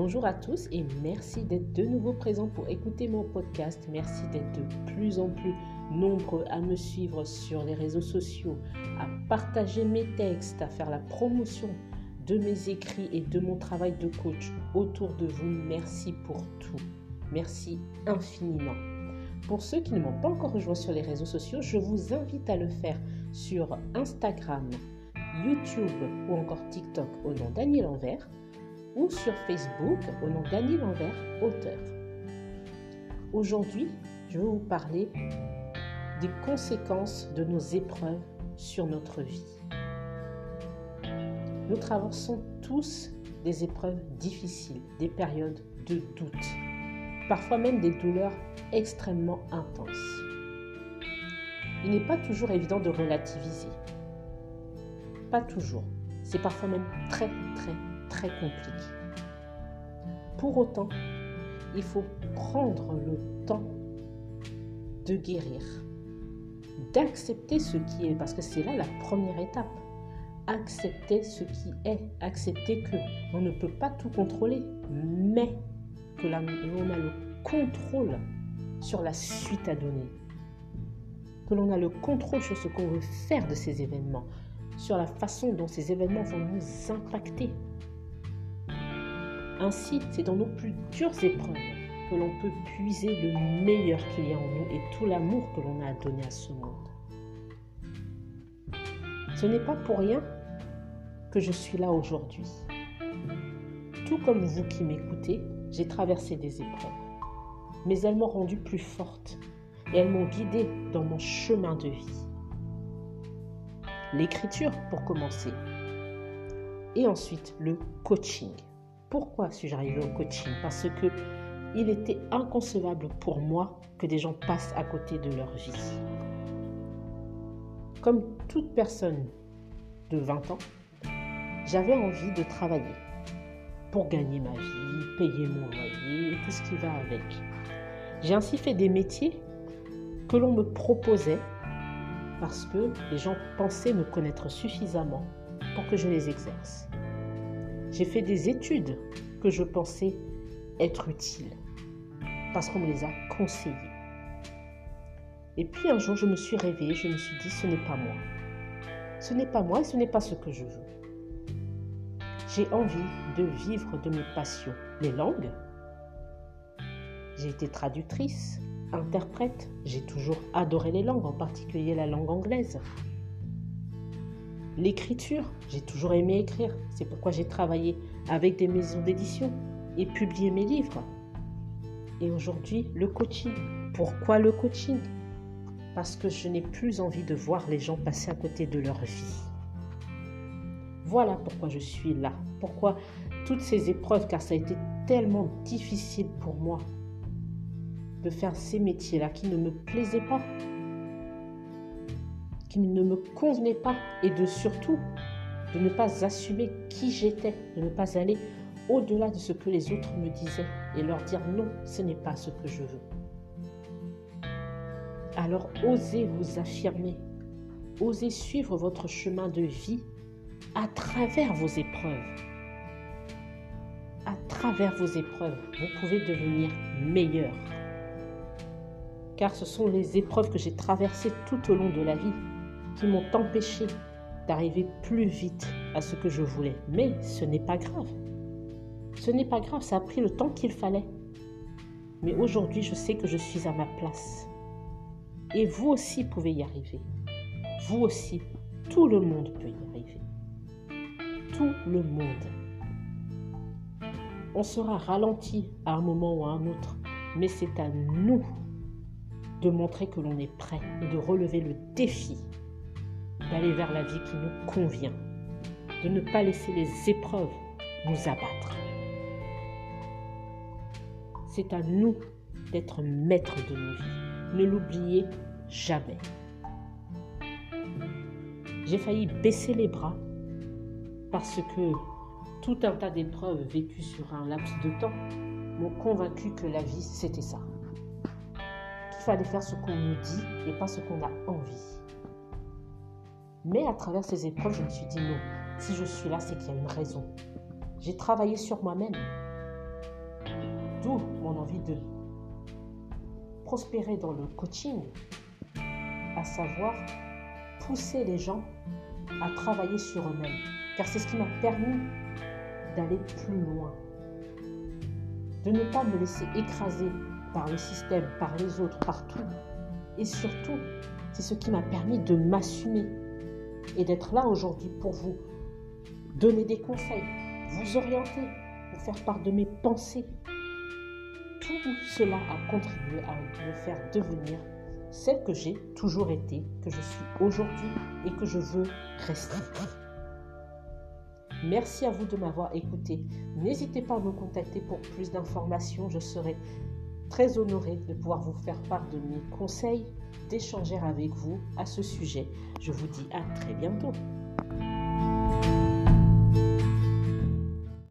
Bonjour à tous et merci d'être de nouveau présents pour écouter mon podcast. Merci d'être de plus en plus nombreux à me suivre sur les réseaux sociaux, à partager mes textes, à faire la promotion de mes écrits et de mon travail de coach autour de vous. Merci pour tout. Merci infiniment. Pour ceux qui ne m'ont pas encore rejoint sur les réseaux sociaux, je vous invite à le faire sur Instagram, YouTube ou encore TikTok au nom Daniel Envers ou sur Facebook au nom Daniel Envers, auteur. Aujourd'hui, je vais vous parler des conséquences de nos épreuves sur notre vie. Nous traversons tous des épreuves difficiles, des périodes de doute, parfois même des douleurs extrêmement intenses. Il n'est pas toujours évident de relativiser. Pas toujours. C'est parfois même très très compliqué. Pour autant, il faut prendre le temps de guérir, d'accepter ce qui est, parce que c'est là la première étape. Accepter ce qui est, accepter que on ne peut pas tout contrôler, mais que l'on a le contrôle sur la suite à donner, que l'on a le contrôle sur ce qu'on veut faire de ces événements, sur la façon dont ces événements vont nous impacter. Ainsi, c'est dans nos plus dures épreuves que l'on peut puiser le meilleur qu'il y a en nous et tout l'amour que l'on a à donner à ce monde. Ce n'est pas pour rien que je suis là aujourd'hui. Tout comme vous qui m'écoutez, j'ai traversé des épreuves, mais elles m'ont rendue plus forte et elles m'ont guidée dans mon chemin de vie. L'écriture pour commencer, et ensuite le coaching. Pourquoi suis-je arrivée au coaching? Parce que il était inconcevable pour moi que des gens passent à côté de leur vie. Comme toute personne de 20 ans, j'avais envie de travailler pour gagner ma vie, payer mon loyer et tout ce qui va avec. J'ai ainsi fait des métiers que l'on me proposait parce que les gens pensaient me connaître suffisamment pour que je les exerce. J'ai fait des études que je pensais être utiles parce qu'on me les a conseillées. Et puis un jour, je me suis réveillée, je me suis dit, ce n'est pas moi. Ce n'est pas moi et ce n'est pas ce que je veux. J'ai envie de vivre de mes passions. Les langues. J'ai été traductrice, interprète. J'ai toujours adoré les langues, en particulier la langue anglaise. L'écriture, j'ai toujours aimé écrire. C'est pourquoi j'ai travaillé avec des maisons d'édition et publié mes livres. Et aujourd'hui, le coaching. Pourquoi le coaching? Parce que je n'ai plus envie de voir les gens passer à côté de leur vie. Voilà pourquoi je suis là. Pourquoi toutes ces épreuves, car ça a été tellement difficile pour moi de faire ces métiers-là qui ne me plaisaient pas qui ne me convenait pas et de surtout de ne pas assumer qui j'étais, de ne pas aller au-delà de ce que les autres me disaient et leur dire non, ce n'est pas ce que je veux. Alors osez vous affirmer, osez suivre votre chemin de vie à travers vos épreuves. À travers vos épreuves, vous pouvez devenir meilleur. Car ce sont les épreuves que j'ai traversées tout au long de la vie qui m'ont empêché d'arriver plus vite à ce que je voulais. Mais ce n'est pas grave. Ce n'est pas grave, ça a pris le temps qu'il fallait. Mais aujourd'hui, je sais que je suis à ma place. Et vous aussi pouvez y arriver. Vous aussi, tout le monde peut y arriver. Tout le monde. On sera ralenti à un moment ou à un autre, mais c'est à nous de montrer que l'on est prêt et de relever le défi d'aller vers la vie qui nous convient, de ne pas laisser les épreuves nous abattre. C'est à nous d'être maîtres de nos vies. Ne l'oubliez jamais. J'ai failli baisser les bras parce que tout un tas d'épreuves vécues sur un laps de temps m'ont convaincu que la vie, c'était ça. Qu'il fallait faire ce qu'on nous dit et pas ce qu'on a envie. Mais à travers ces épreuves, je me suis dit non, si je suis là, c'est qu'il y a une raison. J'ai travaillé sur moi-même. mon envie de prospérer dans le coaching, à savoir pousser les gens à travailler sur eux-mêmes. Car c'est ce qui m'a permis d'aller plus loin. De ne pas me laisser écraser par le système, par les autres, partout. Et surtout, c'est ce qui m'a permis de m'assumer et d'être là aujourd'hui pour vous donner des conseils, vous orienter, vous faire part de mes pensées. Tout cela a contribué à me faire devenir celle que j'ai toujours été, que je suis aujourd'hui et que je veux rester. Merci à vous de m'avoir écouté. N'hésitez pas à me contacter pour plus d'informations. Je serai très honorée de pouvoir vous faire part de mes conseils, d'échanger avec vous à ce sujet. Je vous dis à très bientôt.